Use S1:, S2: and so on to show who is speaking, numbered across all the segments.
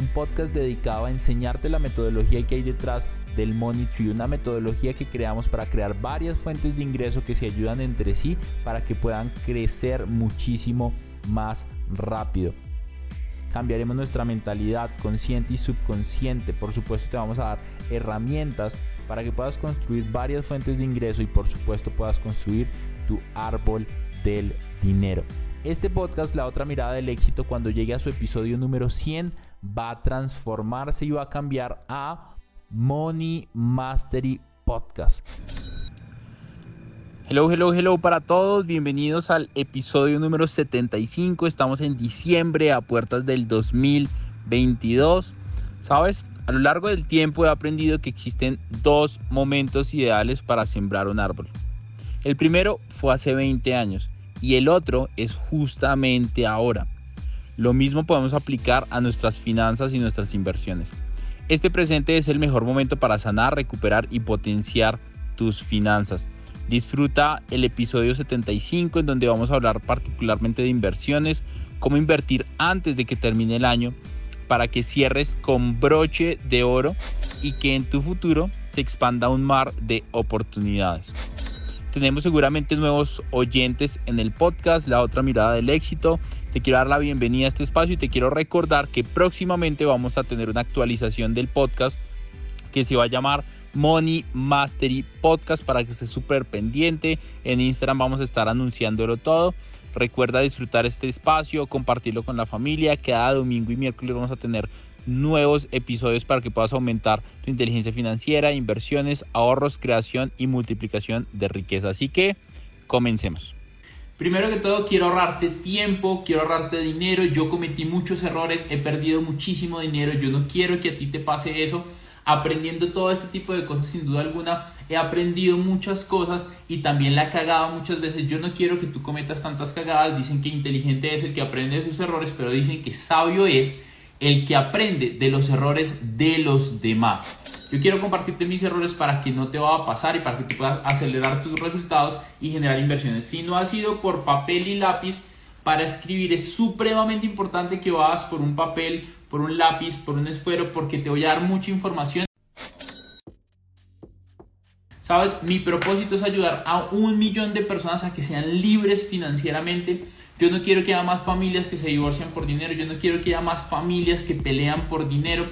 S1: un podcast dedicado a enseñarte la metodología que hay detrás del Money Tree, una metodología que creamos para crear varias fuentes de ingreso que se ayudan entre sí para que puedan crecer muchísimo más rápido. Cambiaremos nuestra mentalidad consciente y subconsciente. Por supuesto te vamos a dar herramientas para que puedas construir varias fuentes de ingreso y por supuesto puedas construir tu árbol del dinero. Este podcast, La otra mirada del éxito, cuando llegue a su episodio número 100, va a transformarse y va a cambiar a Money Mastery Podcast. Hello, hello, hello para todos. Bienvenidos al episodio número 75. Estamos en diciembre a puertas del 2022. ¿Sabes? A lo largo del tiempo he aprendido que existen dos momentos ideales para sembrar un árbol. El primero fue hace 20 años y el otro es justamente ahora. Lo mismo podemos aplicar a nuestras finanzas y nuestras inversiones. Este presente es el mejor momento para sanar, recuperar y potenciar tus finanzas. Disfruta el episodio 75 en donde vamos a hablar particularmente de inversiones, cómo invertir antes de que termine el año para que cierres con broche de oro y que en tu futuro se expanda un mar de oportunidades. Tenemos seguramente nuevos oyentes en el podcast, La otra mirada del éxito. Te quiero dar la bienvenida a este espacio y te quiero recordar que próximamente vamos a tener una actualización del podcast que se va a llamar Money Mastery Podcast para que estés súper pendiente. En Instagram vamos a estar anunciándolo todo. Recuerda disfrutar este espacio, compartirlo con la familia. Cada domingo y miércoles vamos a tener nuevos episodios para que puedas aumentar tu inteligencia financiera, inversiones, ahorros, creación y multiplicación de riqueza. Así que comencemos. Primero que todo, quiero ahorrarte tiempo, quiero ahorrarte dinero. Yo cometí muchos errores, he perdido muchísimo dinero. Yo no quiero que a ti te pase eso. Aprendiendo todo este tipo de cosas, sin duda alguna, he aprendido muchas cosas y también la he cagado muchas veces. Yo no quiero que tú cometas tantas cagadas. Dicen que inteligente es el que aprende de sus errores, pero dicen que sabio es el que aprende de los errores de los demás. Yo quiero compartirte mis errores para que no te va a pasar y para que tú puedas acelerar tus resultados y generar inversiones. Si no ha sido por papel y lápiz, para escribir es supremamente importante que vas por un papel, por un lápiz, por un esfero, porque te voy a dar mucha información. Sabes, mi propósito es ayudar a un millón de personas a que sean libres financieramente yo no quiero que haya más familias que se divorcian por dinero. Yo no quiero que haya más familias que pelean por dinero.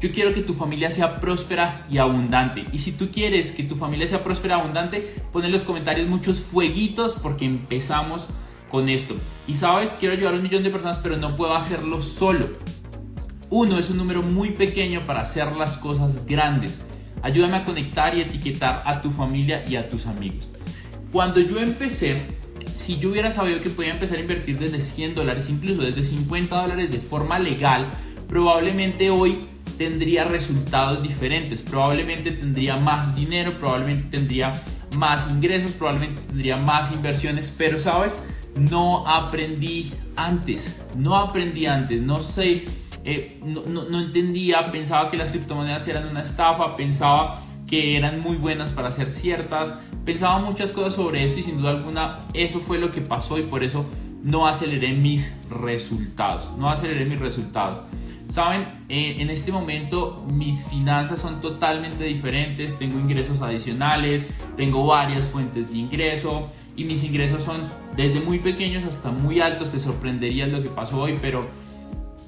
S1: Yo quiero que tu familia sea próspera y abundante. Y si tú quieres que tu familia sea próspera y abundante, pon en los comentarios muchos fueguitos porque empezamos con esto. Y sabes, quiero ayudar a un millón de personas, pero no puedo hacerlo solo. Uno es un número muy pequeño para hacer las cosas grandes. Ayúdame a conectar y etiquetar a tu familia y a tus amigos. Cuando yo empecé, si yo hubiera sabido que podía empezar a invertir desde 100 dólares, incluso desde 50 dólares de forma legal, probablemente hoy tendría resultados diferentes, probablemente tendría más dinero, probablemente tendría más ingresos, probablemente tendría más inversiones, pero sabes, no aprendí antes, no aprendí antes, no sé, eh, no, no entendía, pensaba que las criptomonedas eran una estafa, pensaba que eran muy buenas para hacer ciertas. Pensaba muchas cosas sobre eso y sin duda alguna eso fue lo que pasó y por eso no aceleré mis resultados. No aceleré mis resultados. Saben, eh, en este momento mis finanzas son totalmente diferentes, tengo ingresos adicionales, tengo varias fuentes de ingreso y mis ingresos son desde muy pequeños hasta muy altos, te sorprendería lo que pasó hoy, pero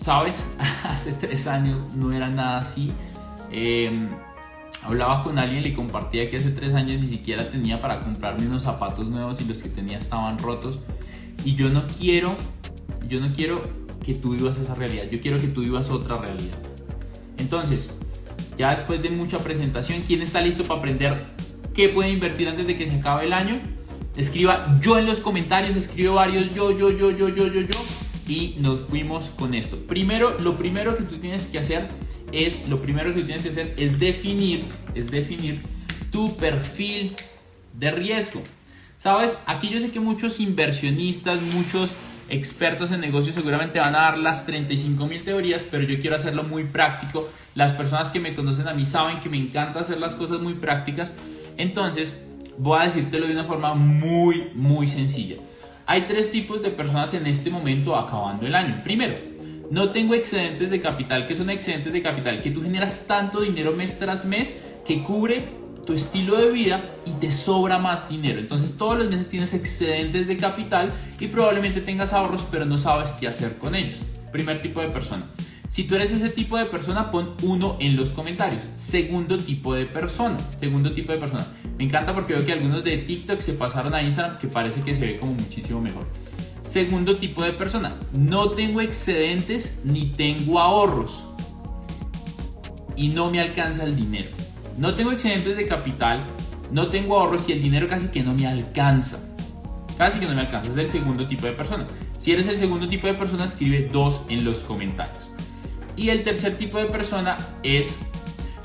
S1: sabes, hace tres años no era nada así. Eh, Hablaba con alguien y le compartía que hace tres años ni siquiera tenía para comprarme unos zapatos nuevos y los que tenía estaban rotos. Y yo no quiero, yo no quiero que tú vivas esa realidad, yo quiero que tú vivas otra realidad. Entonces, ya después de mucha presentación, ¿quién está listo para aprender qué puede invertir antes de que se acabe el año? Escriba yo en los comentarios, escribe varios yo, yo, yo, yo, yo, yo, yo. y nos fuimos con esto. Primero, lo primero que tú tienes que hacer es, lo primero que tienes que hacer es definir, es definir tu perfil de riesgo. Sabes, aquí yo sé que muchos inversionistas, muchos expertos en negocios seguramente van a dar las 35 mil teorías, pero yo quiero hacerlo muy práctico. Las personas que me conocen a mí saben que me encanta hacer las cosas muy prácticas. Entonces, voy a decírtelo de una forma muy, muy sencilla. Hay tres tipos de personas en este momento acabando el año. Primero, no tengo excedentes de capital. ¿Qué son excedentes de capital? Que tú generas tanto dinero mes tras mes que cubre tu estilo de vida y te sobra más dinero. Entonces todos los meses tienes excedentes de capital y probablemente tengas ahorros pero no sabes qué hacer con ellos. Primer tipo de persona. Si tú eres ese tipo de persona, pon uno en los comentarios. Segundo tipo de persona. Segundo tipo de persona. Me encanta porque veo que algunos de TikTok se pasaron a Instagram que parece que se ve como muchísimo mejor. Segundo tipo de persona. No tengo excedentes ni tengo ahorros. Y no me alcanza el dinero. No tengo excedentes de capital. No tengo ahorros y el dinero casi que no me alcanza. Casi que no me alcanza. Es el segundo tipo de persona. Si eres el segundo tipo de persona, escribe dos en los comentarios. Y el tercer tipo de persona es,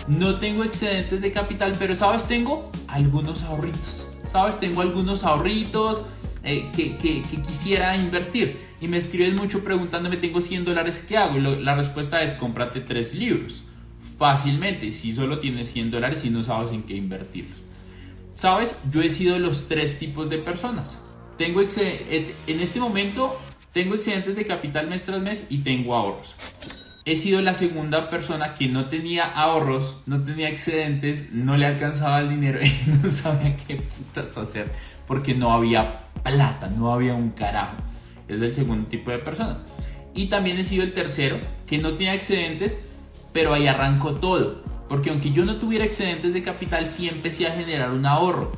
S1: no tengo excedentes de capital, pero sabes, tengo algunos ahorritos. Sabes, tengo algunos ahorritos eh, que, quisiera invertir. Y me escribes mucho preguntándome, tengo 100 dólares, ¿qué hago? Y la respuesta es, cómprate tres libros. Fácilmente, si solo tienes 100 dólares y no sabes en qué invertirlos. Sabes, yo he sido los tres tipos de personas. Tengo en este momento tengo excedentes de capital mes tras mes y tengo ahorros he sido la segunda persona que no tenía ahorros, no tenía excedentes, no le alcanzaba el dinero y no sabía qué putas hacer porque no había plata, no había un carajo. Es el segundo tipo de persona. Y también he sido el tercero que no tenía excedentes, pero ahí arrancó todo. Porque aunque yo no tuviera excedentes de capital, sí empecé a generar un ahorro,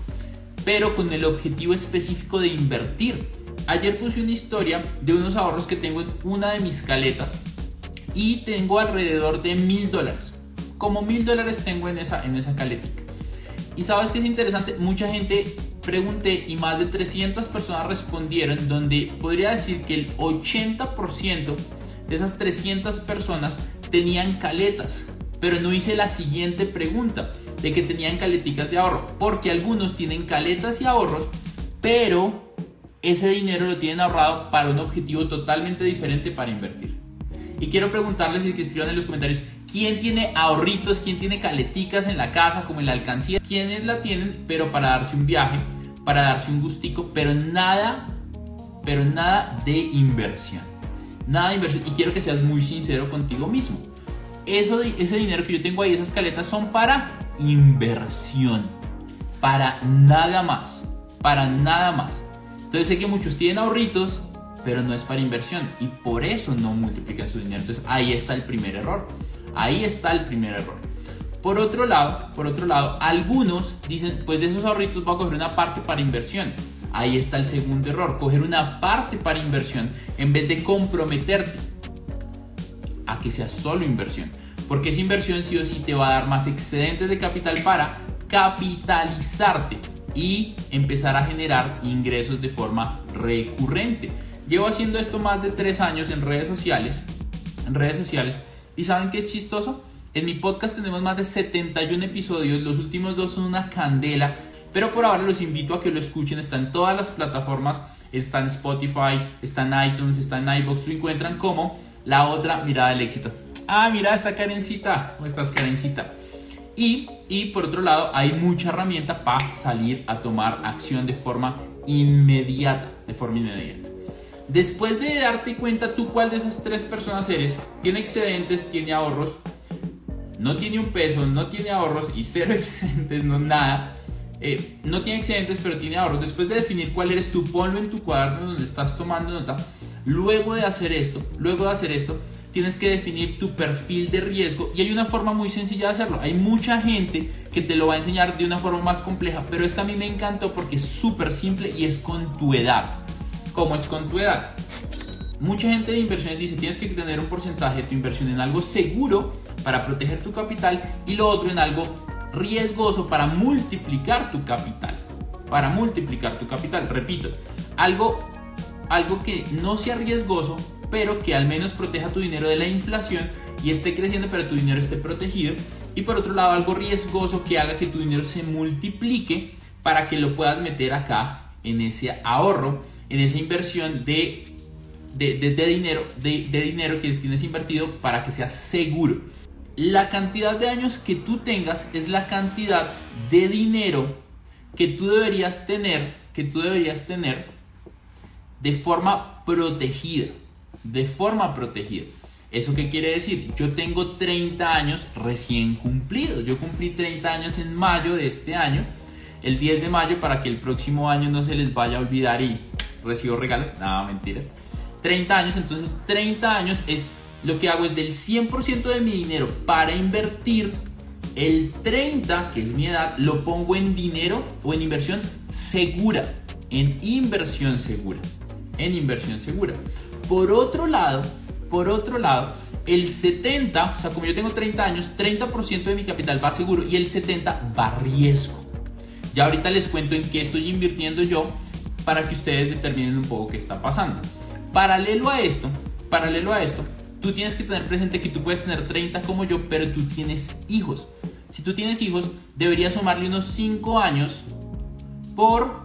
S1: pero con el objetivo específico de invertir. Ayer puse una historia de unos ahorros que tengo en una de mis caletas y tengo alrededor de mil dólares. Como mil dólares tengo en esa, en esa caletica. Y sabes que es interesante, mucha gente pregunté y más de 300 personas respondieron, donde podría decir que el 80% de esas 300 personas tenían caletas. Pero no hice la siguiente pregunta de que tenían caleticas de ahorro, porque algunos tienen caletas y ahorros, pero ese dinero lo tienen ahorrado para un objetivo totalmente diferente para invertir. Y quiero preguntarles y que escriban en los comentarios, ¿quién tiene ahorritos? ¿Quién tiene caleticas en la casa, como en la alcancía? ¿Quiénes la tienen, pero para darse un viaje, para darse un gustico, pero nada, pero nada de inversión? Nada de inversión. Y quiero que seas muy sincero contigo mismo. Eso ese dinero que yo tengo ahí, esas caletas, son para inversión. Para nada más. Para nada más. Entonces sé que muchos tienen ahorritos, pero no es para inversión y por eso no multiplican su dinero. Entonces ahí está el primer error. Ahí está el primer error. Por otro lado, por otro lado, algunos dicen, pues de esos ahorritos voy a coger una parte para inversión. Ahí está el segundo error, coger una parte para inversión en vez de comprometerte a que sea solo inversión. Porque esa inversión sí o sí te va a dar más excedentes de capital para capitalizarte y empezar a generar ingresos de forma recurrente. Llevo haciendo esto más de tres años en redes sociales. En redes sociales. ¿Y saben qué es chistoso? En mi podcast tenemos más de 71 episodios. Los últimos dos son una candela. Pero por ahora los invito a que lo escuchen. Está en todas las plataformas. Está en Spotify, está en iTunes, está en iBox. Lo encuentran como la otra mirada del éxito. Ah, mira esta carencita. ¿Cómo estás, carencita? Y, y por otro lado, hay mucha herramienta para salir a tomar acción de forma inmediata. De forma inmediata. Después de darte cuenta tú cuál de esas tres personas eres, tiene excedentes, tiene ahorros, no tiene un peso, no tiene ahorros y cero excedentes, no nada. Eh, no tiene excedentes pero tiene ahorros. Después de definir cuál eres tú, ponlo en tu cuaderno donde estás tomando nota. Luego de hacer esto, luego de hacer esto, tienes que definir tu perfil de riesgo y hay una forma muy sencilla de hacerlo. Hay mucha gente que te lo va a enseñar de una forma más compleja, pero esta a mí me encantó porque es súper simple y es con tu edad como es con tu edad. Mucha gente de inversiones dice tienes que tener un porcentaje de tu inversión en algo seguro para proteger tu capital y lo otro en algo riesgoso para multiplicar tu capital. Para multiplicar tu capital, repito, algo, algo que no sea riesgoso pero que al menos proteja tu dinero de la inflación y esté creciendo, pero tu dinero esté protegido. Y por otro lado, algo riesgoso que haga que tu dinero se multiplique para que lo puedas meter acá en ese ahorro, en esa inversión de, de, dinero, de, de dinero que tienes invertido para que sea seguro. La cantidad de años que tú tengas es la cantidad de dinero que tú deberías tener, que tú deberías tener de forma protegida, de forma protegida. ¿Eso qué quiere decir? Yo tengo 30 años recién cumplidos. Yo cumplí 30 años en mayo de este año, el 10 de mayo, para que el próximo año no se les vaya a olvidar y recibo regalos. Nada, mentiras. 30 años, entonces 30 años es lo que hago es del 100% de mi dinero para invertir, el 30, que es mi edad, lo pongo en dinero o en inversión segura, en inversión segura, en inversión segura. Por otro lado, por otro lado, el 70, o sea, como yo tengo 30 años, 30% de mi capital va seguro y el 70 va riesgo. Ya ahorita les cuento en qué estoy invirtiendo yo para que ustedes determinen un poco qué está pasando. Paralelo a esto, paralelo a esto, tú tienes que tener presente que tú puedes tener 30 como yo, pero tú tienes hijos. Si tú tienes hijos, deberías sumarle unos 5 años por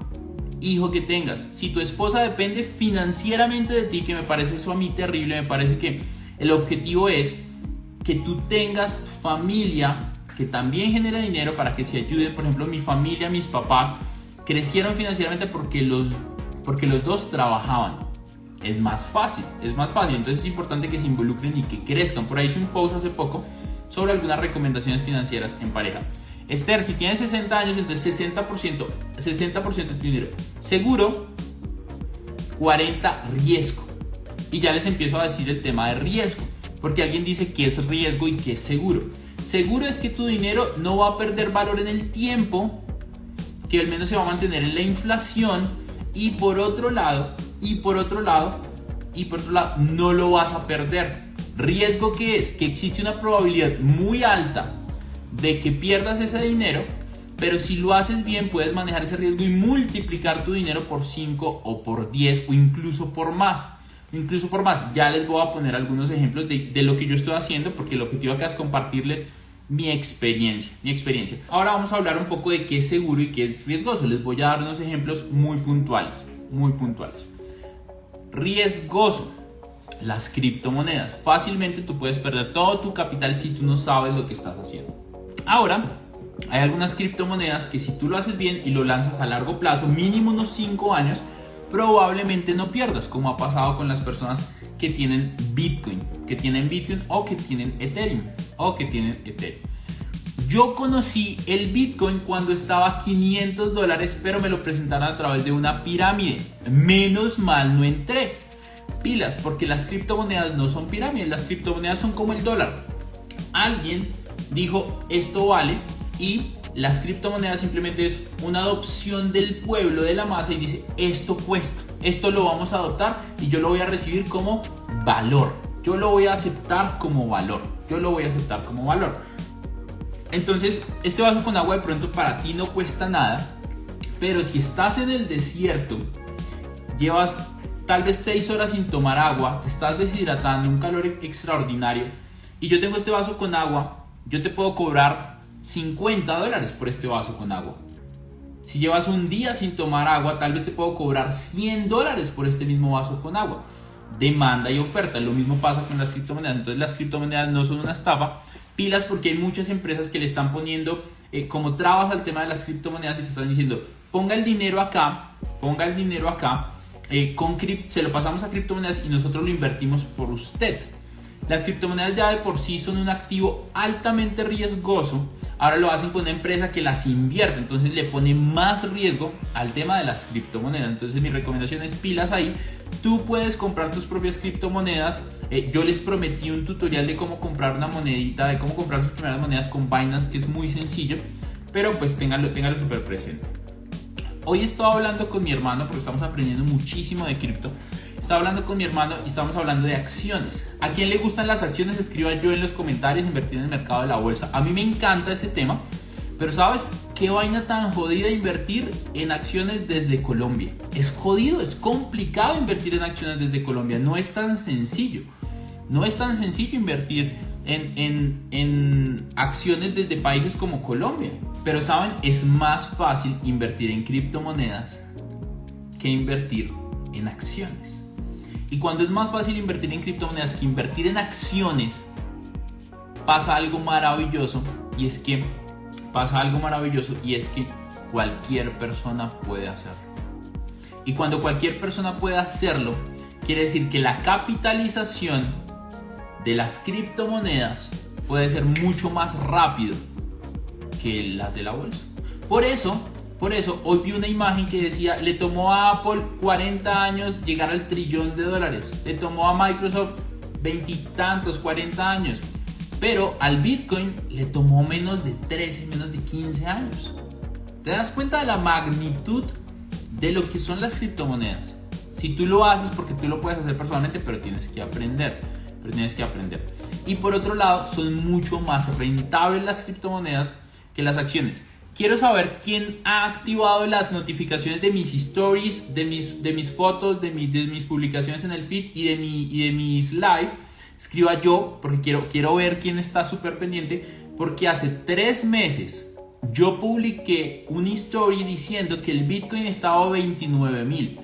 S1: hijo que tengas. Si tu esposa depende financieramente de ti, que me parece eso a mí terrible, me parece que el objetivo es que tú tengas familia que también genera dinero para que se ayuden. Por ejemplo, mi familia, mis papás crecieron financieramente porque los, porque los dos trabajaban es más fácil, es más fácil. Entonces es importante que se involucren y que crezcan. Por ahí hice un post hace poco sobre algunas recomendaciones financieras en pareja. Esther, si tienes 60 años, entonces 60%, 60% de tu dinero seguro, 40 riesgo. Y ya les empiezo a decir el tema de riesgo, porque alguien dice que es riesgo y que es seguro. Seguro es que tu dinero no va a perder valor en el tiempo, que al menos se va a mantener en la inflación y por otro lado, y por otro lado, y por otro lado, no lo vas a perder. Riesgo que es que existe una probabilidad muy alta de que pierdas ese dinero, pero si lo haces bien puedes manejar ese riesgo y multiplicar tu dinero por 5 o por 10 o incluso por más. Incluso por más. Ya les voy a poner algunos ejemplos de, lo que yo estoy haciendo porque el objetivo acá es compartirles mi experiencia, mi experiencia. Ahora vamos a hablar un poco de qué es seguro y qué es riesgoso. Les voy a dar unos ejemplos muy puntuales, muy puntuales. Riesgoso, las criptomonedas. Fácilmente tú puedes perder todo tu capital si tú no sabes lo que estás haciendo. Ahora, hay algunas criptomonedas que si tú lo haces bien y lo lanzas a largo plazo, mínimo unos 5 años, probablemente no pierdas, como ha pasado con las personas que tienen Bitcoin, que tienen Bitcoin o que tienen Ethereum o que tienen Ethereum. Yo conocí el Bitcoin cuando estaba a 500 dólares, pero me lo presentaron a través de una pirámide. Menos mal no entré. Pilas, porque las criptomonedas no son pirámides, las criptomonedas son como el dólar. Alguien dijo esto vale y las criptomonedas simplemente es una adopción del pueblo, de la masa y dice esto cuesta, esto lo vamos a adoptar y yo lo voy a recibir como valor. Yo lo voy a aceptar como valor. Yo lo voy a aceptar como valor. Entonces, este vaso con agua de pronto para ti no cuesta nada, pero si estás en el desierto, llevas tal vez 6 horas sin tomar agua, estás deshidratando, un calor extraordinario, y yo tengo este vaso con agua, yo te puedo cobrar 50 dólares por este vaso con agua. Si llevas un día sin tomar agua, tal vez te puedo cobrar 100 dólares por este mismo vaso con agua. Demanda y oferta, lo mismo pasa con las criptomonedas. Entonces las criptomonedas no son una estafa, pilas porque hay muchas empresas que le están poniendo eh, como trabajo al tema de las criptomonedas y te están diciendo, ponga el dinero acá, ponga el dinero acá, eh, con se lo pasamos a criptomonedas y nosotros lo invertimos por usted. Las criptomonedas ya de por sí son un activo altamente riesgoso. Ahora lo hacen con una empresa que las invierte, entonces le pone más riesgo al tema de las criptomonedas. Entonces mi recomendación es pilas ahí. Tú puedes comprar tus propias criptomonedas. Eh, yo les prometí un tutorial de cómo comprar una monedita, de cómo comprar sus primeras monedas con Binance, que es muy sencillo. Pero pues ténganlo, ténganlo súper presente. Hoy estaba hablando con mi hermano porque estamos aprendiendo muchísimo de cripto estaba hablando con mi hermano y estamos hablando de acciones. ¿A quién le gustan las acciones? Escriba yo en los comentarios, invertir en el mercado de la bolsa. A mí me encanta ese tema Pero ¿sabes qué vaina tan jodida invertir en acciones desde Colombia? Es jodido, es complicado invertir en acciones desde Colombia, no es tan sencillo. No es tan sencillo invertir en, en, acciones desde países como Colombia. Pero saben, es más fácil invertir en criptomonedas que invertir en acciones. Y cuando es más fácil invertir en criptomonedas que invertir en acciones, pasa algo maravilloso y es que pasa algo maravilloso y es que cualquier persona puede hacerlo. Y cuando cualquier persona puede hacerlo, quiere decir que la capitalización de las criptomonedas puede ser mucho más rápido que las de la bolsa. Por eso, por eso, hoy vi una imagen que decía, le tomó a Apple 40 años llegar al trillón de dólares. Le tomó a Microsoft veintitantos, 40 años. Pero al Bitcoin le tomó menos de 13, menos de 15 años. ¿Te das cuenta de la magnitud de lo que son las criptomonedas? Si tú lo haces porque tú lo puedes hacer personalmente, pero tienes que aprender. Pero tienes que aprender. Y por otro lado, son mucho más rentables las criptomonedas que las acciones. Quiero saber quién ha activado las notificaciones de mis stories, de mis, de mis fotos, de, de mis publicaciones en el feed y de, mi, y de mis live. Escriba yo, porque quiero, quiero ver quién está súper pendiente, porque hace tres meses yo publiqué una story diciendo que el Bitcoin estaba a 29 mil.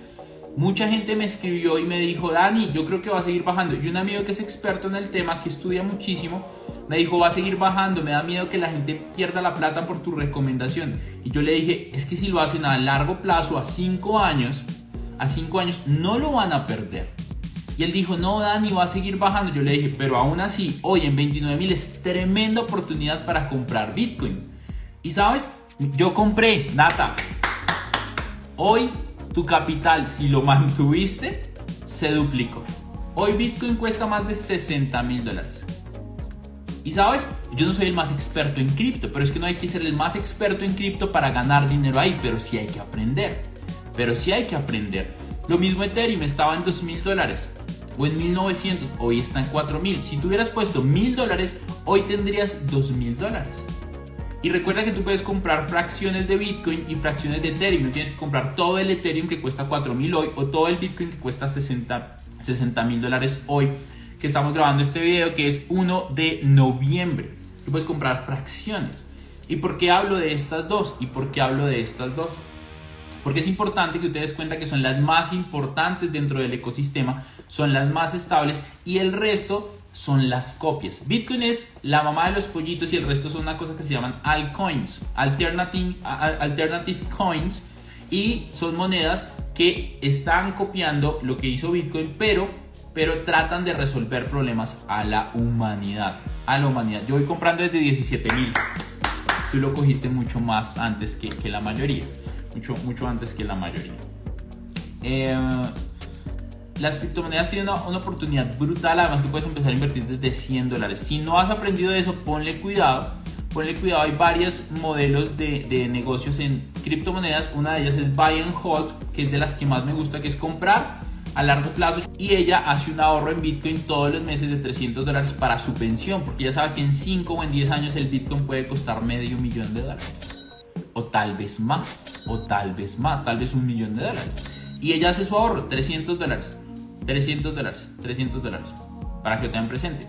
S1: Mucha gente me escribió y me dijo, Dani, yo creo que va a seguir bajando. Y un amigo que es experto en el tema, que estudia muchísimo, me dijo, va a seguir bajando, me da miedo que la gente pierda la plata por tu recomendación. Y yo le dije, es que si lo hacen a largo plazo, a 5 años, a 5 años, no lo van a perder. Y él dijo, no, Dani, va a seguir bajando. Yo le dije, pero aún así, hoy en 29 mil es tremenda oportunidad para comprar Bitcoin. Y sabes, yo compré, Nata. Hoy tu capital, si lo mantuviste, se duplicó. Hoy Bitcoin cuesta más de 60 mil dólares. Y sabes, yo no soy el más experto en cripto, pero es que no hay que ser el más experto en cripto para ganar dinero ahí, pero sí hay que aprender. Pero sí hay que aprender. Lo mismo Ethereum estaba en 2 mil dólares o en 1900, hoy está en 4000. Si tú hubieras puesto mil dólares, hoy tendrías 2000 dólares. Y recuerda que tú puedes comprar fracciones de Bitcoin y fracciones de Ethereum. No tienes que comprar todo el Ethereum que cuesta 4000 hoy o todo el Bitcoin que cuesta 60 mil dólares hoy que estamos grabando este video que es 1 de noviembre. Tú puedes comprar fracciones. ¿Y por qué hablo de estas dos? ¿Y por qué hablo de estas dos? Porque es importante que ustedes cuenta que son las más importantes dentro del ecosistema, son las más estables y el resto son las copias. Bitcoin es la mamá de los pollitos y el resto son una cosa que se llaman altcoins, alternative, alternative coins y son monedas que están copiando lo que hizo Bitcoin, pero, pero tratan de resolver problemas a la humanidad. A la humanidad. Yo voy comprando desde 17 mil. Tú lo cogiste mucho más antes que, que la mayoría. Mucho, mucho antes que la mayoría. Eh, las criptomonedas tienen una, oportunidad brutal, además que puedes empezar a invertir desde 100 dólares. Si no has aprendido eso, ponle cuidado. Ponle cuidado, hay varios modelos de, negocios en criptomonedas. Una de ellas es Buy and Hold, que es de las que más me gusta, que es comprar a largo plazo. Y ella hace un ahorro en Bitcoin todos los meses de 300 dólares para su pensión, porque ya sabe que en 5 o en 10 años el Bitcoin puede costar medio millón de dólares. O tal vez más, o tal vez más, tal vez un millón de dólares. Y ella hace su ahorro, 300 dólares. 300 dólares, 300 dólares, para que lo tengan presente.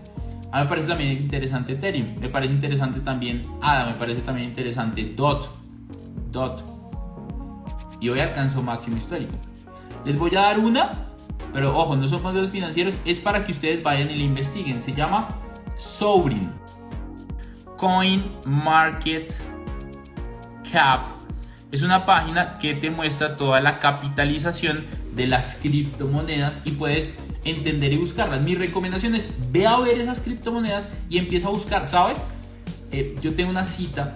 S1: A mí me parece también interesante Ethereum, me parece interesante también ADA, me parece también interesante DOT, DOT. Y hoy alcanzó máximo histórico. Les voy a dar una, pero ojo, no son fondos financieros, es para que ustedes vayan y la investiguen. Se llama Sovereign. Coin Market Cap. Es una página que te muestra toda la capitalización de las criptomonedas y puedes entender y buscarlas. Mi recomendación es ve a ver esas criptomonedas y empieza a buscar, ¿sabes? Eh, yo tengo una cita.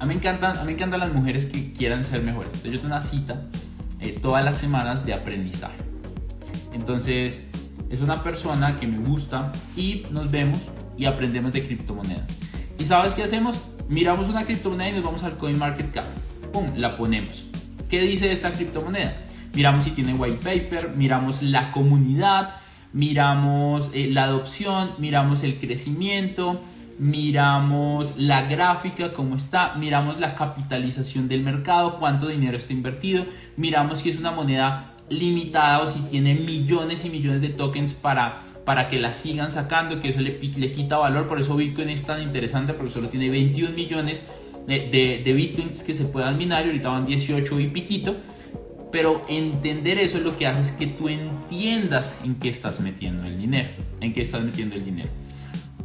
S1: A mí, me encantan, a mí me encantan las mujeres que quieran ser mejores. Entonces yo tengo una cita eh, todas las semanas de aprendizaje. Entonces es una persona que me gusta y nos vemos y aprendemos de criptomonedas. ¿Y sabes qué hacemos? Miramos una criptomoneda y nos vamos al CoinMarketCap. ¡Pum! La ponemos. ¿Qué dice esta criptomoneda? Miramos si tiene white paper, miramos la comunidad, miramos eh, la adopción, miramos el crecimiento, miramos la gráfica, cómo está, miramos la capitalización del mercado, cuánto dinero está invertido, miramos si es una moneda limitada o si tiene millones y millones de tokens para, para que la sigan sacando, que eso le, le quita valor, por eso Bitcoin es tan interesante porque solo tiene 21 millones de, de, Bitcoins que se puedan minar y ahorita van 18 y piquito. Pero entender eso es lo que hace es que tú entiendas en qué estás metiendo el dinero, en qué estás metiendo el dinero.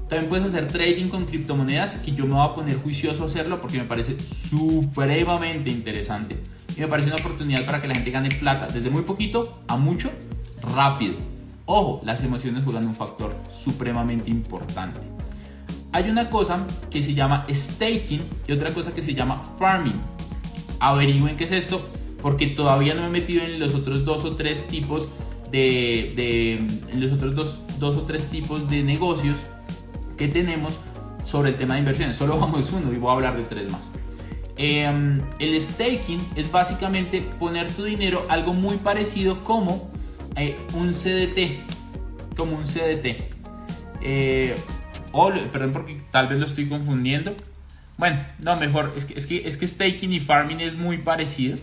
S1: También puedes hacer trading con criptomonedas, que yo me voy a poner juicioso a hacerlo porque me parece supremamente interesante. Y me parece una oportunidad para que la gente gane plata desde muy poquito a mucho rápido. Ojo, las emociones juegan un factor supremamente importante. Hay una cosa que se llama staking y otra cosa que se llama farming. Averigüen qué es esto porque todavía no me he metido en los otros dos o tres tipos de, de en los otros dos, dos o tres tipos de negocios que tenemos sobre el tema de inversiones. Solo vamos uno y voy a hablar de tres más. Em, el staking es básicamente poner tu dinero algo muy parecido como eh, un CDT. Como un CDT. Eh, perdón porque tal vez lo estoy confundiendo. Bueno, no, mejor. Es que, es, que, es que staking y farming es muy parecido.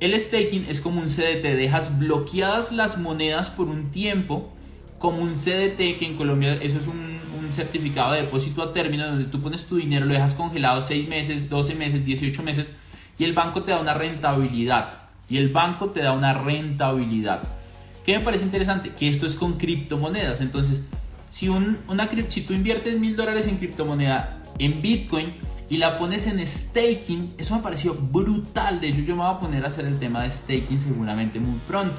S1: El staking es como un CDT. Dejas bloqueadas las monedas por un tiempo. Como un CDT, que en Colombia eso es un certificado de depósito a término donde tú pones tu dinero, lo dejas congelado 6 meses, 12 meses, 18 meses y el banco te da una rentabilidad. Y el banco te da una rentabilidad. ¿Qué me parece interesante? Que esto es con criptomonedas. Entonces, si, un, una, si tú inviertes mil dólares en criptomoneda en Bitcoin y la pones en staking, eso me pareció brutal. De hecho, yo me voy a poner a hacer el tema de staking seguramente muy pronto.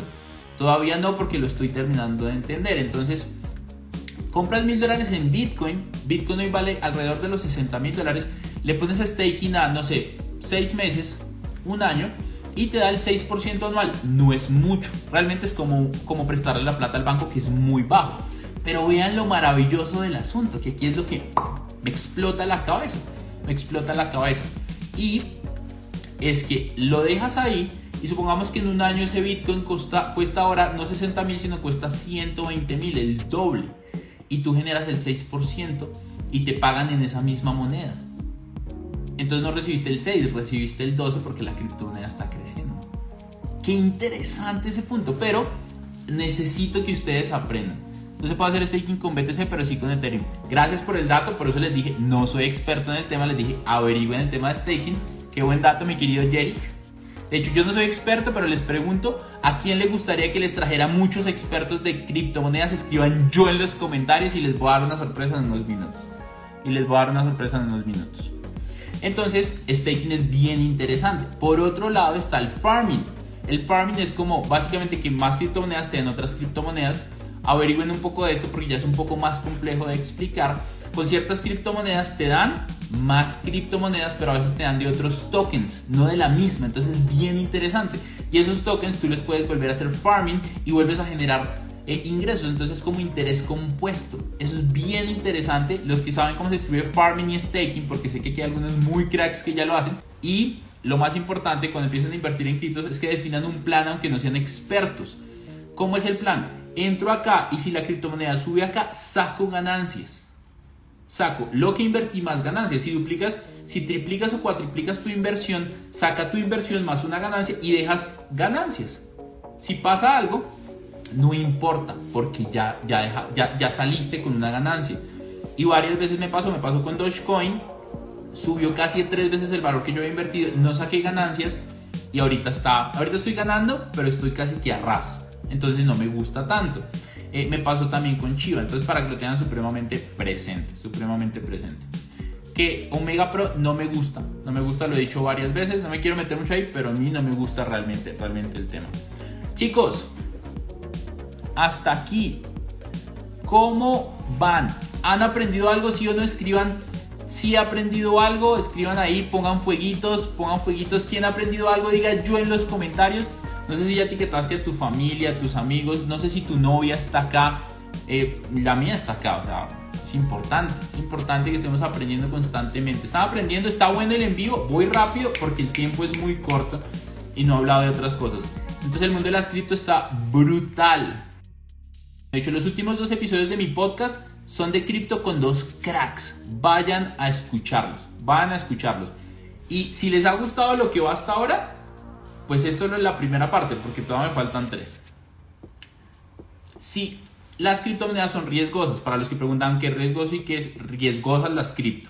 S1: Todavía no porque lo estoy terminando de entender. Entonces, compras mil dólares en Bitcoin, Bitcoin hoy vale alrededor de los 60 mil dólares, le pones a staking a, no sé, 6 meses, un año, y te da el 6% anual. No es mucho, realmente es como, como prestarle la plata al banco que es muy bajo. Pero vean lo maravilloso del asunto, que aquí es lo que me explota la cabeza, explota la cabeza. Y es que lo dejas ahí y supongamos que en un año ese Bitcoin cuesta, cuesta ahora no 60 mil, sino cuesta 120 mil, el doble y tú generas el 6% y te pagan en esa misma moneda. Entonces no recibiste el 6, recibiste el 12 porque la criptomoneda está creciendo. Qué interesante ese punto, pero necesito que ustedes aprendan. No se puede hacer staking con BTC, pero sí con Ethereum. Gracias por el dato, por eso les dije, no soy experto en el tema, les dije, averigüen el tema de staking. Qué buen dato, mi querido Jerick. De hecho, yo no soy experto, pero les pregunto a quién le gustaría que les trajera muchos expertos de criptomonedas. Escriban yo en los comentarios y les voy a dar una sorpresa en unos minutos. Y les voy a dar una sorpresa en unos minutos. Entonces, staking es bien interesante. Por otro lado está el farming. El farming es como básicamente que más criptomonedas te den otras criptomonedas. Averigüen un poco de esto porque ya es un poco más complejo de explicar. Con ciertas criptomonedas te dan más criptomonedas, pero a veces te dan de otros tokens, no de la misma. Entonces es bien interesante. Y esos tokens tú les puedes volver a hacer farming y vuelves a generar eh, ingresos. Entonces es como interés compuesto. Eso es bien interesante. Los que saben cómo se escribe farming y staking, porque sé que hay algunos muy cracks que ya lo hacen. Y lo más importante cuando empiezan a invertir en criptos es que definan un plan aunque no sean expertos. ¿Cómo es el plan? Entro acá y si la criptomoneda sube acá, saco ganancias saco lo que invertí más ganancias. Si duplicas, si triplicas o cuatriplicas tu inversión, saca tu inversión más una ganancia y dejas ganancias. Si pasa algo, no importa, porque ya, ya, ya, ya saliste con una ganancia. Y varias veces me pasó, me pasó con Dogecoin, subió casi tres veces el valor que yo había invertido, no saqué ganancias y ahorita está, ahorita estoy ganando, pero estoy casi que a ras. Entonces no me gusta tanto. Eh, me pasó también con Chiva. Entonces, para que lo tengan supremamente presente, supremamente presente. Que Omega Pro no me gusta, no me gusta, lo he dicho varias veces, no me quiero meter mucho ahí, pero a mí no me gusta realmente, realmente el tema. Chicos, hasta aquí. ¿Cómo van? ¿Han aprendido algo? Si o no, escriban si ha aprendido algo, escriban ahí, pongan fueguitos, pongan fueguitos. ¿Quién ha aprendido algo? Diga yo en los comentarios. No sé si ya etiquetaste a tu familia, a tus amigos, no sé si tu novia está acá, eh, la mía está acá, o sea, es importante, es importante que estemos aprendiendo constantemente. Estaba aprendiendo, está bueno el envío, voy rápido porque el tiempo es muy corto y no he hablado de otras cosas. Entonces el mundo de las cripto está brutal. De hecho, los últimos dos episodios de mi podcast son de cripto con dos cracks. Vayan a escucharlos, van a escucharlos. Y si les ha gustado lo que va hasta ahora, pues es la primera parte, porque todavía me faltan tres. Si las criptomonedas son riesgosas, para los que preguntan qué es riesgoso y qué es riesgosa las cripto.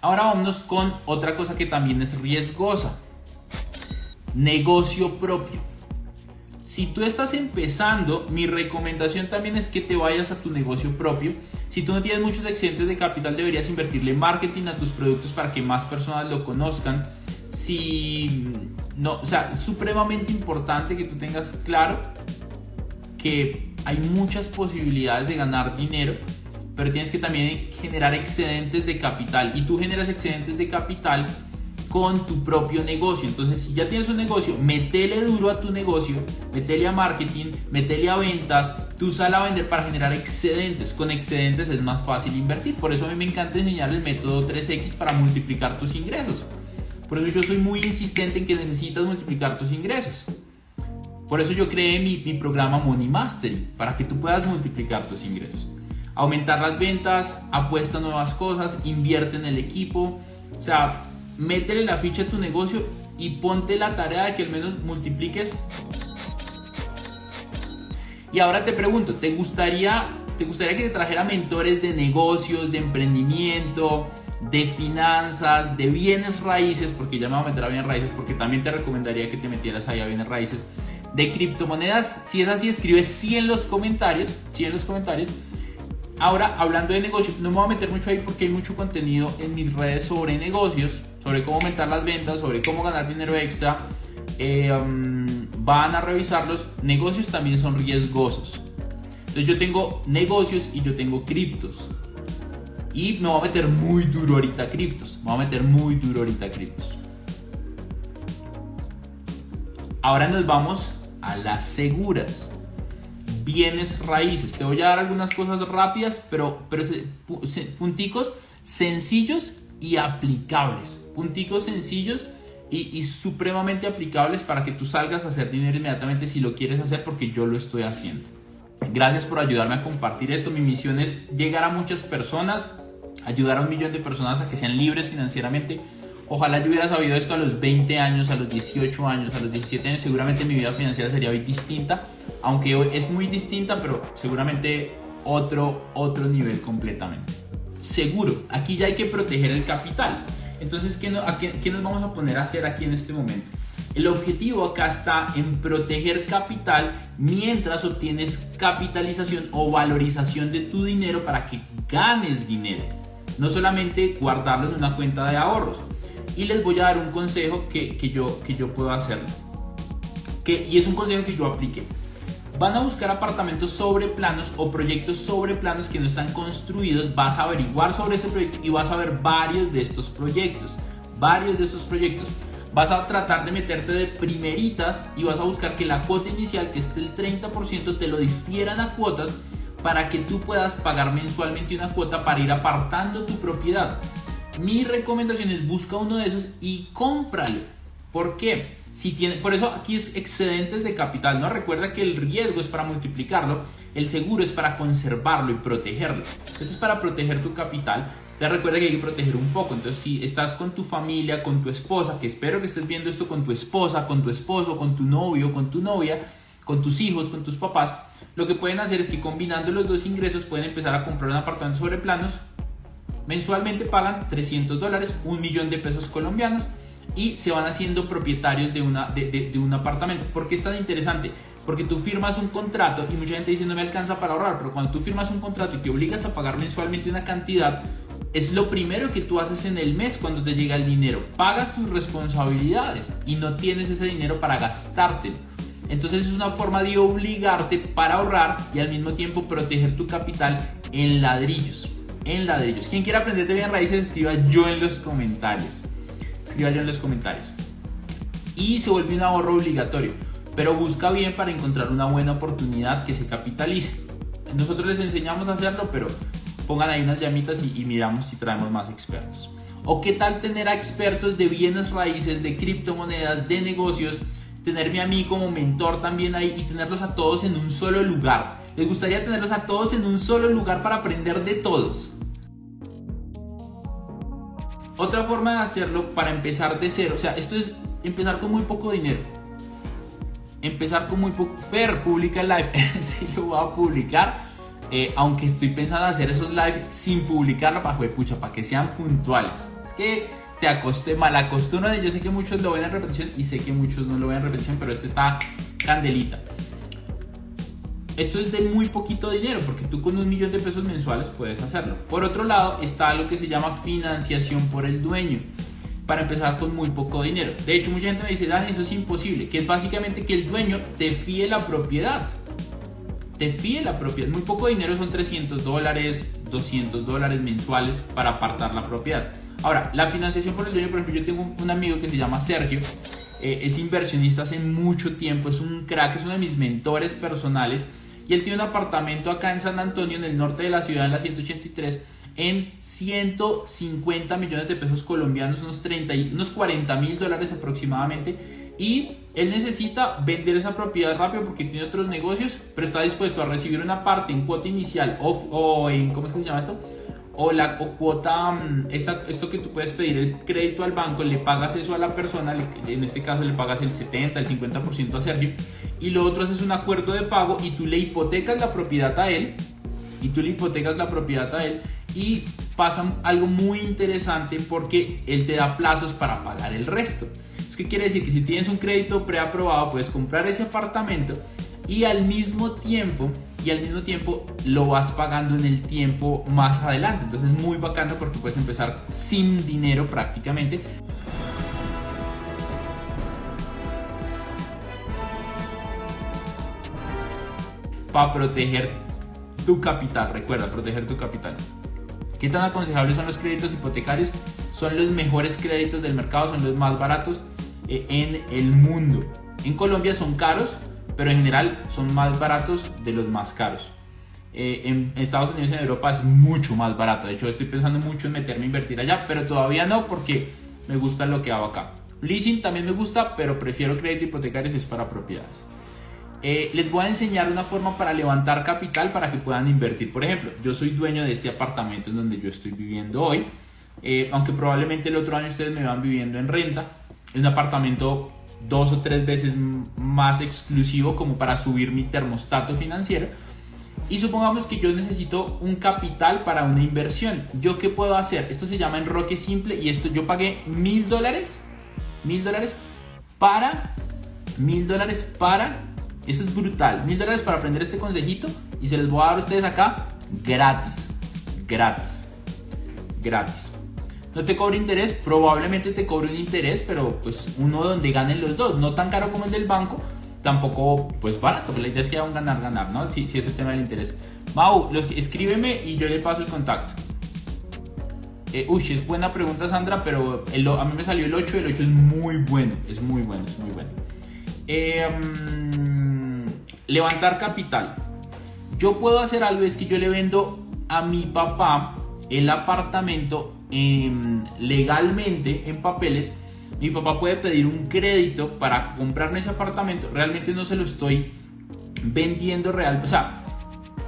S1: Ahora vámonos con otra cosa que también es riesgosa. Negocio propio. Si tú estás empezando, mi recomendación también es que te vayas a tu negocio propio. Si tú no tienes muchos excedentes de capital, deberías invertirle marketing a tus productos para que más personas lo conozcan. Si no, o sea, es supremamente importante que tú tengas claro que hay muchas posibilidades de ganar dinero, pero tienes que también generar excedentes de capital. Y tú generas excedentes de capital con tu propio negocio. Entonces, si ya tienes un negocio, metele duro a tu negocio, metele a marketing, metele a ventas, tú sal a vender para generar excedentes. Con excedentes es más fácil invertir. Por eso a mí me encanta enseñar el método 3X para multiplicar tus ingresos. Por eso yo soy muy insistente en que necesitas multiplicar tus ingresos. Por eso yo creé mi, mi programa Money Mastery, para que tú puedas multiplicar tus ingresos. Aumentar las ventas, apuesta nuevas cosas, invierte en el equipo. O sea, métele la ficha a tu negocio y ponte la tarea de que al menos multipliques. Y ahora te pregunto, ¿te gustaría, ¿te gustaría que te trajera mentores de negocios, de emprendimiento, de finanzas, de bienes raíces? Porque ya me voy a meter a bienes raíces porque también te recomendaría que te metieras ahí a bienes raíces. De criptomonedas, si es así, escribe sí en los comentarios, sí en los comentarios. Ahora, hablando de negocios, no me voy a meter mucho ahí porque hay mucho contenido en mis redes sobre negocios sobre cómo aumentar las ventas, sobre cómo ganar dinero extra, eh, um, van a revisarlos. Negocios también son riesgosos. Entonces yo tengo negocios y yo tengo criptos. Y me voy a meter muy duro ahorita criptos. Me voy a meter muy duro ahorita criptos. Ahora nos vamos a las seguras. Bienes raíces. Te voy a dar algunas cosas rápidas, pero, pero punticos sencillos y aplicables punticos sencillos y, supremamente aplicables para que tú salgas a hacer dinero inmediatamente si lo quieres hacer porque yo lo estoy haciendo. Gracias por ayudarme a compartir esto. Mi misión es llegar a muchas personas, ayudar a un millón de personas a que sean libres financieramente. Ojalá yo hubiera sabido esto a los 20 años, a los 18 años, a los 17 años. Seguramente mi vida financiera sería hoy distinta, aunque hoy es muy distinta, pero seguramente otro, otro nivel completamente. Seguro, aquí ya hay que proteger el capital. Entonces, ¿qué, nos vamos a poner a hacer aquí en este momento? El objetivo acá está en proteger capital mientras obtienes capitalización o valorización de tu dinero para que ganes dinero. No solamente guardarlo en una cuenta de ahorros. Y les voy a dar un consejo que, yo, que yo puedo hacerlo. Que, y es un consejo que yo apliqué van a buscar apartamentos sobre planos o proyectos sobre planos que no están construidos, vas a averiguar sobre ese proyecto y vas a ver varios de estos proyectos, varios de estos proyectos. Vas a tratar de meterte de primeritas y vas a buscar que la cuota inicial, que es el 30%, te lo difieran a cuotas para que tú puedas pagar mensualmente una cuota para ir apartando tu propiedad. Mi recomendación es busca uno de esos y cómpralo ¿Por qué? Si tiene, por eso aquí es excedentes de capital, ¿no? Recuerda que el riesgo es para multiplicarlo, el seguro es para conservarlo y protegerlo. Esto es para proteger tu capital. Te recuerda que hay que proteger un poco. Entonces, si estás con tu familia, con tu esposa, que espero que estés viendo esto con tu esposa, con tu esposo, con tu novio, con tu novia, con tus hijos, con tus papás, lo que pueden hacer es que combinando los dos ingresos pueden empezar a comprar un apartamento sobre planos. Mensualmente pagan 300 dólares, un millón de pesos colombianos y se van haciendo propietarios de, una, de, un apartamento. ¿Por qué es tan interesante? Porque tú firmas un contrato y mucha gente dice no me alcanza para ahorrar, pero cuando tú firmas un contrato y te obligas a pagar mensualmente una cantidad, es lo primero que tú haces en el mes cuando te llega el dinero. Pagas tus responsabilidades y no tienes ese dinero para gastártelo. Entonces es una forma de obligarte para ahorrar y al mismo tiempo proteger tu capital en ladrillos. En ladrillos. Quien quiera aprender de bien raíces, escriba yo en los comentarios escriba yo en los comentarios. Y se vuelve un ahorro obligatorio, pero busca bien para encontrar una buena oportunidad que se capitalice. Nosotros les enseñamos a hacerlo, pero pongan ahí unas llamitas y, y miramos si traemos más expertos. O qué tal tener a expertos de bienes raíces, de criptomonedas, de negocios, tenerme a mí como mentor también ahí y tenerlos a todos en un solo lugar. les gustaría tenerlos a todos en un solo lugar para aprender de todos. Otra forma de hacerlo para empezar de cero, o sea, esto es empezar con muy poco dinero. Empezar con muy poco. Fer, publica el live. sí, lo voy a publicar. Eh, aunque estoy pensando hacer esos live sin publicarlo para, pucha, para que sean puntuales. Es que te acosté mal acostumbrado. Yo sé que muchos lo ven en repetición y sé que muchos no lo ven en repetición, pero este está candelita. Esto es de muy poquito dinero porque tú con un millón de pesos mensuales puedes hacerlo. Por otro lado está lo que se llama financiación por el dueño para empezar con muy poco dinero. De hecho, mucha gente me dice, Dani, eso es imposible, que es básicamente que el dueño te fíe la propiedad. Te fíe la propiedad. Muy poco dinero son 300 dólares, 200 dólares mensuales para apartar la propiedad. Ahora, la financiación por el dueño, por ejemplo, yo tengo un amigo que se llama Sergio, eh, es inversionista hace mucho tiempo, es un crack, es uno de mis mentores personales y él tiene un apartamento acá en San Antonio, en el norte de la ciudad, en la 183 en 150 millones de pesos colombianos, unos, 30, unos 40 mil dólares aproximadamente. Y él necesita vender esa propiedad rápido porque tiene otros negocios, pero está dispuesto a recibir una parte en cuota inicial o, en, ¿cómo es que se llama esto? O la cuota, mm, esta, esto que tú puedes pedir el crédito al banco, le pagas eso a la persona, en este caso le pagas el 70, el 50% a Sergio, y lo otro es un acuerdo de pago y tú le hipotecas la propiedad a él, y tú le hipotecas la propiedad a él, y pasa algo muy interesante porque él te da plazos para pagar el resto. ¿Qué quiere decir? Que si tienes un crédito preaprobado, puedes comprar ese apartamento y al mismo tiempo y al mismo tiempo lo vas pagando en el tiempo más adelante. Entonces es muy bacano porque puedes empezar sin dinero prácticamente. Para proteger tu capital, recuerda, proteger tu capital. ¿Qué tan aconsejables son los créditos hipotecarios? Son los mejores créditos del mercado, son los más baratos eh, en el mundo. En Colombia son caros, pero en general son más baratos de los más caros. Eh, en Estados Unidos y en Europa es mucho más barato. De hecho, estoy pensando mucho en meterme a invertir allá, pero todavía no porque me gusta lo que hago acá. Leasing también me gusta, pero prefiero crédito hipotecario si es para propiedades. Eh, les voy a enseñar una forma para levantar capital para que puedan invertir. Por ejemplo, yo soy dueño de este apartamento en donde yo estoy viviendo hoy, eh, aunque probablemente el otro año ustedes me van viviendo en renta. Es un apartamento dos o tres veces más exclusivo como para subir mi termostato financiero. Y supongamos que yo necesito un capital para una inversión. ¿Yo qué puedo hacer? Esto se llama enroque simple y esto yo pagué mil dólares, mil dólares para, mil dólares para eso es brutal. Mil dólares para aprender este consejito y se les voy a dar a ustedes acá gratis. Gratis. Gratis. No te cobre interés, probablemente te cobre un interés, pero pues uno donde ganen los dos. No tan caro como el del banco, tampoco pues barato. La idea es que haya un ganar-ganar, ¿no? Si, si es el tema del interés. Mau, los, escríbeme y yo le paso el contacto. Eh, uy, es buena pregunta Sandra, pero a mí me salió el 8 y el 8 es muy bueno. Es muy bueno, es muy bueno. Eh, levantar capital. Yo puedo hacer algo, es que yo le vendo a mi papá el apartamento em, legalmente en papeles. Mi papá puede pedir un crédito para comprarme ese apartamento. Realmente no se lo estoy vendiendo real. O sea,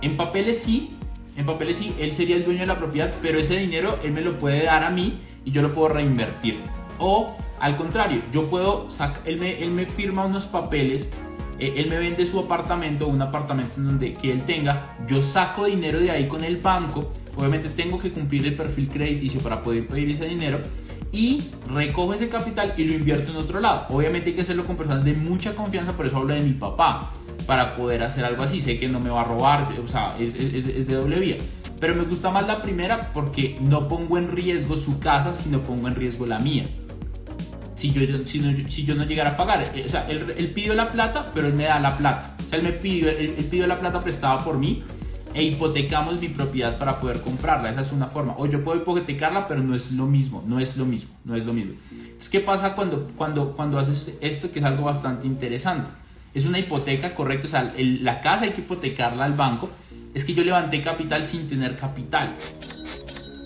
S1: en papeles sí, en papeles sí, él sería el dueño de la propiedad, pero ese dinero él me lo puede dar a mí y yo lo puedo reinvertir. O al contrario, yo puedo sacar, él me, él me firma unos papeles él me vende su apartamento, un apartamento en donde que él tenga, yo saco dinero de ahí con el banco, obviamente tengo que cumplir el perfil crediticio para poder pedir ese dinero y recojo ese capital y lo invierto en otro lado. Obviamente hay que hacerlo con personas de mucha confianza, por eso hablo de mi papá, para poder hacer algo así. Sé que no me va a robar, o sea, es, es de doble vía. Pero me gusta más la primera porque no pongo en riesgo su casa, sino pongo en riesgo la mía si yo, si, no, si yo no llegara a pagar. Eh, o sea, él, él, pidió la plata, pero él me da la plata. O sea, él me pidió, él, pidió la plata prestada por mí e hipotecamos mi propiedad para poder comprarla. Esa es una forma. O yo puedo hipotecarla, pero no es lo mismo, no es lo mismo, no es lo mismo. Entonces, ¿qué pasa cuando, cuando, cuando haces esto? Que es algo bastante interesante. Es una hipoteca, correcto. O sea, la casa hay que hipotecarla al banco. Es que yo levanté capital sin tener capital.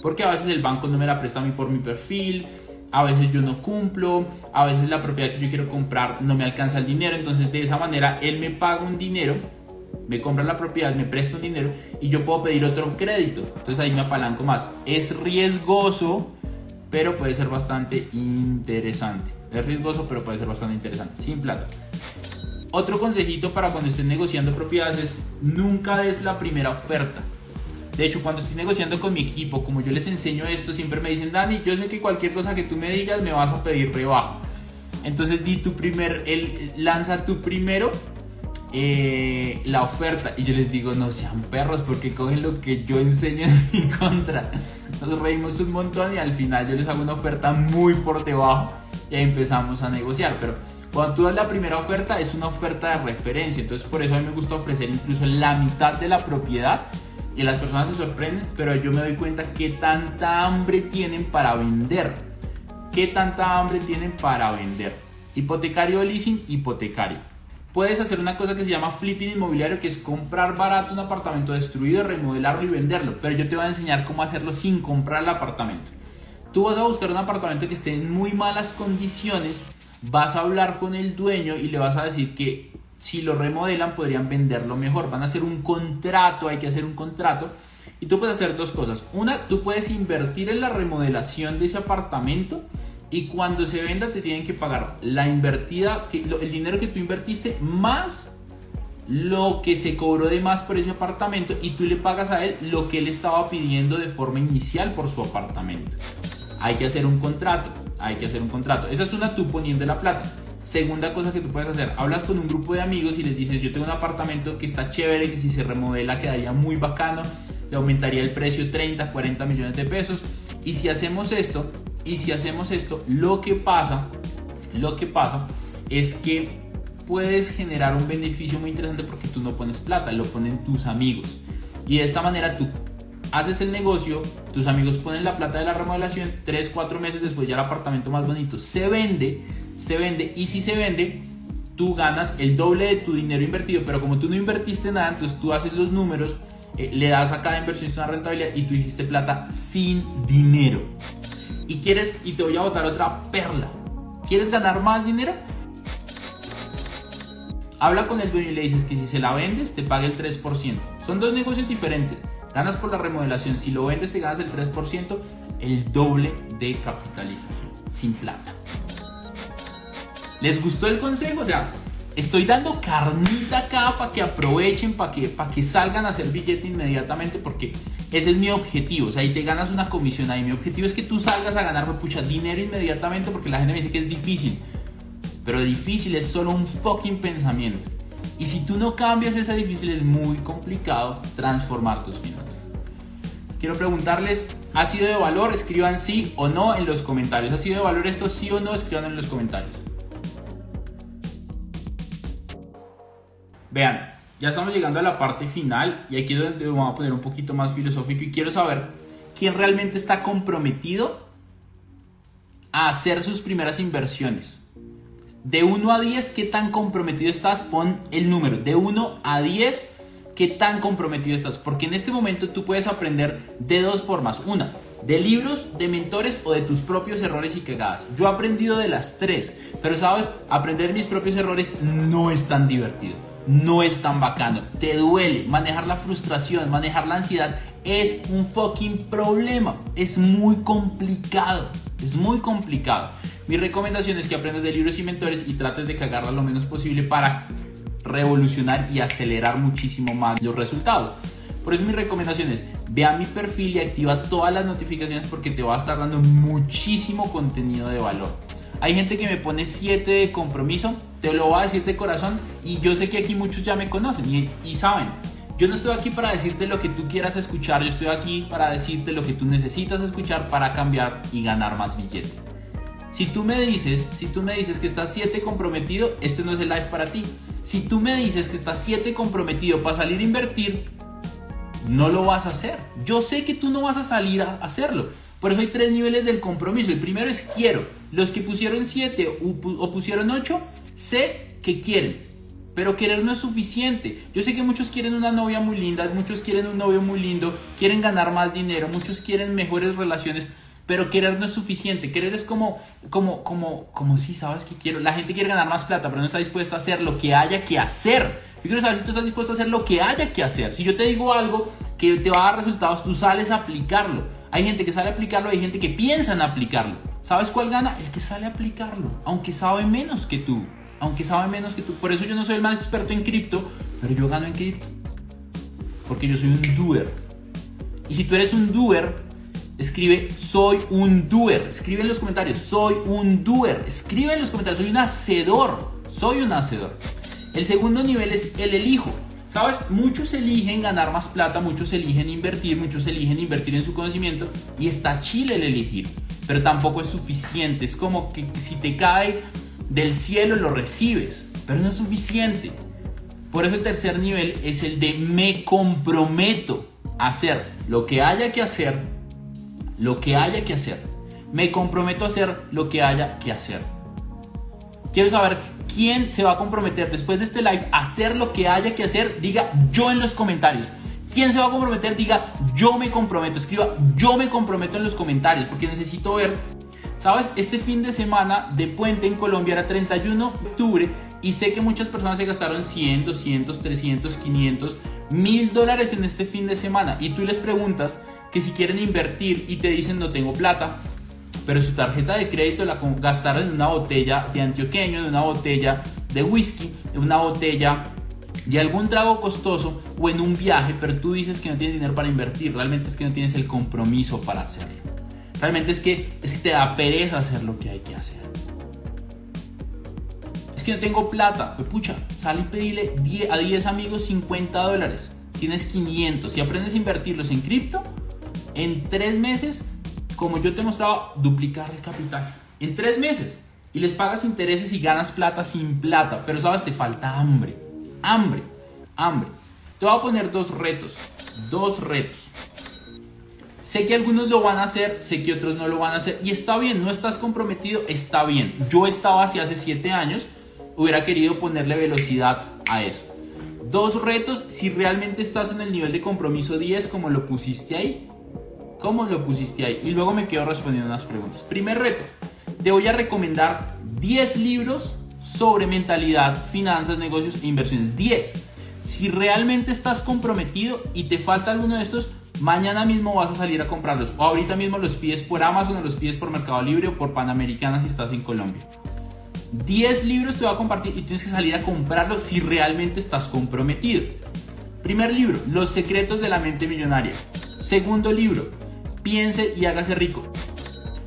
S1: Porque a veces el banco no me la presta a mí por mi perfil, a veces yo no cumplo, a veces la propiedad que yo quiero comprar no me alcanza el dinero, entonces de esa manera él me paga un dinero me compra la propiedad, me presta un dinero y yo puedo pedir otro crédito. Entonces ahí me apalanco más. Es riesgoso, pero puede ser bastante interesante. Es riesgoso, pero puede ser bastante interesante. Sin plata. Otro consejito para cuando estén negociando propiedades es nunca des la primera oferta. De hecho, cuando estoy negociando con mi equipo, como yo les enseño esto, siempre me dicen, Dani, yo sé que cualquier cosa que tú me digas me vas a pedir rebajo. Entonces di tu primer, el, lanza tu primero eh, la oferta. Y yo les digo, no sean perros porque cogen lo que yo enseño en mi contra. Nos reímos un montón y al final yo les hago una oferta muy por debajo y empezamos a negociar. Pero cuando tú das la primera oferta es una oferta de referencia. Entonces por eso a mí me gusta ofrecer incluso la mitad de la propiedad. Y las personas se sorprenden, pero yo me doy cuenta que tanta hambre tienen para vender. ¿Qué tanta hambre tienen para vender? Hipotecario leasing, hipotecario puedes hacer una cosa que se llama flipping inmobiliario, que es comprar barato un apartamento destruido, remodelarlo y venderlo. Pero yo te voy a enseñar cómo hacerlo sin comprar el apartamento. Tú vas a buscar un apartamento que esté en muy malas condiciones, vas a hablar con el dueño y le vas a decir que si lo remodelan podrían venderlo mejor. Van a hacer un contrato, hay que hacer un contrato. Y tú puedes hacer dos cosas. Una, tú puedes invertir en la remodelación de ese apartamento y cuando se venda te tienen que pagar la invertida, el dinero que tú invertiste más lo que se cobró de más por ese apartamento y tú le pagas a él lo que él estaba pidiendo de forma inicial por su apartamento. Hay que hacer un contrato, hay que hacer un contrato. Esa es una tú poniendo la plata. Segunda cosa que tú puedes hacer, hablas con un grupo de amigos y les dices, yo tengo un apartamento que está chévere, que si se remodela quedaría muy bacano, le aumentaría el precio 30, 40 millones de pesos. Y si hacemos esto, y si hacemos esto, lo que pasa, lo que pasa es que puedes generar un beneficio muy interesante porque tú no pones plata, lo ponen tus amigos. Y de esta manera tú haces el negocio, tus amigos ponen la plata de la remodelación, 3, 4 meses después ya el apartamento más bonito se vende, se vende y si se vende, tú ganas el doble de tu dinero invertido, pero como tú no invertiste nada, entonces tú haces los números, eh, le das a cada inversión una rentabilidad y tú hiciste plata sin dinero y quieres y te voy a botar otra perla. ¿Quieres ganar más dinero? Habla con el dueño y le dices que si se la vendes te pague el 3%. Son dos negocios diferentes. Ganas por la remodelación. Si lo vendes te ganas el 3%, el doble de capitalización. Sin plata. ¿Les gustó el consejo? O sea, estoy dando carnita acá para que aprovechen, para que, para que salgan a hacer billete inmediatamente porque ese es mi objetivo. O sea, ahí te ganas una comisión ahí. Mi objetivo es que tú salgas a ganarme pucha dinero inmediatamente porque la gente me dice que es difícil. Pero difícil es solo un fucking pensamiento. Y si tú no cambias esa difícil es muy complicado transformar tus finanzas. Quiero preguntarles, ¿ha sido de valor? Escriban sí o no en los comentarios. ¿Ha sido de valor esto sí o no? Escriban en los comentarios. Vean, ya estamos llegando a la parte final y aquí es donde vamos a poner un poquito más filosófico y quiero saber quién realmente está comprometido a hacer sus primeras inversiones. De 1 a 10, ¿qué tan comprometido estás? Pon el número. De 1 a 10, ¿qué tan comprometido estás? Porque en este momento tú puedes aprender de dos formas. Una, de libros, de mentores o de tus propios errores y cagadas. Yo he aprendido de las tres, pero sabes, aprender mis propios errores no es tan divertido no es tan bacano. Te duele. Manejar la frustración, manejar la ansiedad es un fucking problema. Es muy complicado. Es muy complicado. Mi recomendación es que aprendas de libros y mentores y trates de cagarla lo menos posible para revolucionar y acelerar muchísimo más los resultados. Por eso mi recomendación es, ve a mi perfil y activa todas las notificaciones porque te va a estar dando muchísimo contenido de valor. Hay gente que me pone 7 de compromiso, te lo voy a decir de corazón y yo sé que aquí muchos ya me conocen y, saben. Yo no estoy aquí para decirte lo que tú quieras escuchar, yo estoy aquí para decirte lo que tú necesitas escuchar para cambiar y ganar más billete. Si tú me dices, si tú me dices que estás 7 comprometido, este no es el live para ti. Si tú me dices que estás 7 comprometido para salir a invertir, no lo vas a hacer. Yo sé que tú no vas a salir a hacerlo. Por eso hay tres niveles del compromiso. El primero es quiero. Los que pusieron 7 o pusieron 8, sé que quieren. Pero querer no es suficiente. Yo sé que muchos quieren una novia muy linda, muchos quieren un novio muy lindo, quieren ganar más dinero, muchos quieren mejores relaciones. Pero querer no es suficiente. Querer es como, como, como, como si sabes que quiero. La gente quiere ganar más plata, pero no está dispuesta a hacer lo que haya que hacer. Yo quiero saber si tú estás dispuesto a hacer lo que haya que hacer. Si yo te digo algo que te va a dar resultados, tú sales a aplicarlo. Hay gente que sale a aplicarlo, hay gente que piensa en aplicarlo. ¿Sabes cuál gana? El que sale a aplicarlo, aunque sabe menos que tú. Aunque sabe menos que tú. Por eso yo no soy el más experto en cripto, pero yo gano en cripto. Porque yo soy un doer. Y si tú eres un doer, Escribe, soy un doer. Escribe en los comentarios, soy un doer. Escribe en los comentarios, soy un hacedor. Soy un hacedor. El segundo nivel es el elijo. ¿Sabes? Muchos eligen ganar más plata, muchos eligen invertir, muchos eligen invertir en su conocimiento y está chile el elegir, pero tampoco es suficiente. Es como que si te cae del cielo lo recibes, pero no es suficiente. Por eso el tercer nivel es el de me comprometo a hacer lo que haya que hacer lo que haya que hacer. Me comprometo a hacer lo que haya que hacer. Quiero saber quién se va a comprometer después de este live a hacer lo que haya que hacer. Diga yo en los comentarios. ¿Quién se va a comprometer? Diga yo me comprometo. Escriba yo me comprometo en los comentarios porque necesito ver. ¿Sabes? Este fin de semana de puente en Colombia era 31 de octubre y sé que muchas personas se gastaron 100, 200, 300, 500, mil dólares en este fin de semana y tú les preguntas que si quieren invertir y te dicen no tengo plata, pero su tarjeta de crédito la gastaron en una botella de antioqueño, en una botella de whisky, en una botella de algún trago costoso o en un viaje, pero tú dices que no tienes dinero para invertir, realmente es que no tienes el compromiso para hacerlo. Realmente es que, es que te da pereza hacer lo que hay que hacer. Es que no tengo plata. Pues pucha, sal y pedile a 10 amigos 50 dólares. Tienes 500. Si aprendes a invertirlos en cripto, en tres meses, como yo te mostraba, duplicar el capital. En tres meses. Y les pagas intereses y ganas plata sin plata. Pero sabes, te falta hambre. Hambre. Hambre. Te voy a poner dos retos. Dos retos. Sé que algunos lo van a hacer, sé que otros no lo van a hacer. Y está bien, no estás comprometido, está bien. Yo estaba así hace siete años. Hubiera querido ponerle velocidad a eso. Dos retos, si realmente estás en el nivel de compromiso 10 como lo pusiste ahí, ¿Cómo lo pusiste ahí? Y luego me quedo respondiendo unas preguntas. Primer reto, te voy a recomendar 10 libros sobre mentalidad, finanzas, negocios e inversiones. 10. Si realmente estás comprometido y te falta alguno de estos, mañana mismo vas a salir a comprarlos. O ahorita mismo los pides por Amazon o los pides por Mercado Libre o por Panamericana si estás en Colombia. 10 libros te voy a compartir y tienes que salir a comprarlos si realmente estás comprometido. Primer libro, Los secretos de la mente millonaria. Segundo libro, Piense y hágase rico.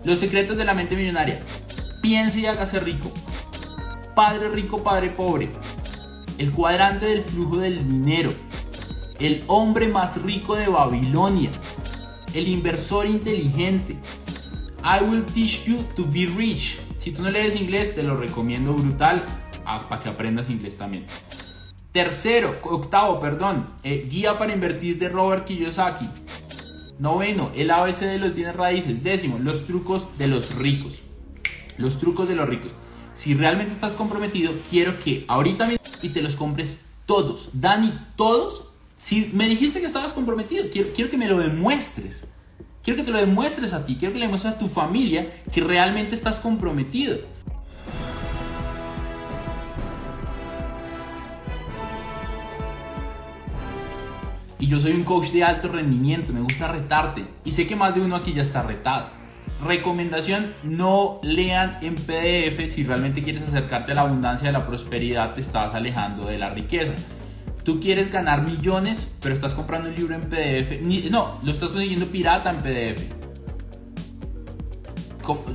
S1: Los secretos de la mente millonaria. Piense y hágase rico. Padre rico, padre pobre. El cuadrante del flujo del dinero. El hombre más rico de Babilonia. El inversor inteligente. I will teach you to be rich. Si tú no lees inglés, te lo recomiendo brutal ah, para que aprendas inglés también. Tercero, octavo, perdón, eh, guía para invertir de Robert Kiyosaki. Noveno, el ABC de los bienes raíces. Décimo, los trucos de los ricos. Los trucos de los ricos. Si realmente estás comprometido, quiero que ahorita mismo y te los compres todos. Dani, todos. Si me dijiste que estabas comprometido, quiero, quiero que me lo demuestres. Quiero que te lo demuestres a ti. Quiero que le demuestres a tu familia que realmente estás comprometido. Yo soy un coach de alto rendimiento, me gusta retarte y sé que más de uno aquí ya está retado. Recomendación, no lean en PDF si realmente quieres acercarte a la abundancia de la prosperidad, te estás alejando de la riqueza. Tú quieres ganar millones, pero estás comprando un libro en PDF. No, lo estás consiguiendo pirata en PDF.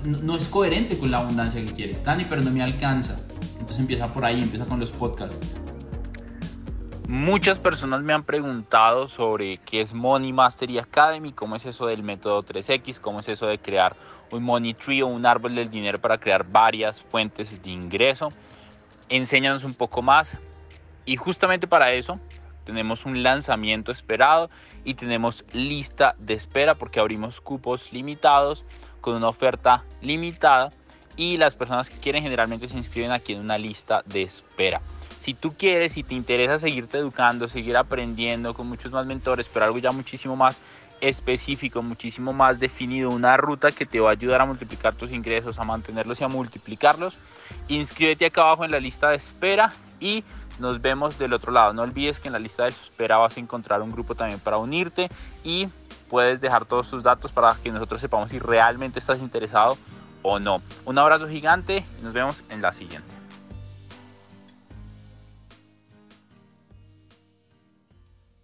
S1: No es coherente con la abundancia que quieres. Dani, pero no me alcanza. Entonces empieza por ahí, empieza con los podcasts.
S2: Muchas personas me han preguntado sobre qué es Money Mastery Academy, cómo es eso del método 3X, cómo es eso de crear un Money Tree o un árbol del dinero para crear varias fuentes de ingreso. Enséñanos un poco más. Y justamente para eso tenemos un lanzamiento esperado y tenemos lista de espera porque abrimos cupos limitados con una oferta limitada y las personas que quieren generalmente se inscriben aquí en una lista de espera. Si tú quieres, si te interesa seguirte educando, seguir aprendiendo con muchos más mentores, pero algo ya muchísimo más específico, muchísimo más definido, una ruta que te va a ayudar a multiplicar tus ingresos, a mantenerlos y a multiplicarlos, inscríbete acá abajo en la lista de espera y nos vemos del otro lado. No olvides que en la lista de espera vas a encontrar un grupo también para unirte y puedes dejar todos tus datos para que nosotros sepamos si realmente estás interesado o no. Un abrazo gigante y nos vemos en la siguiente.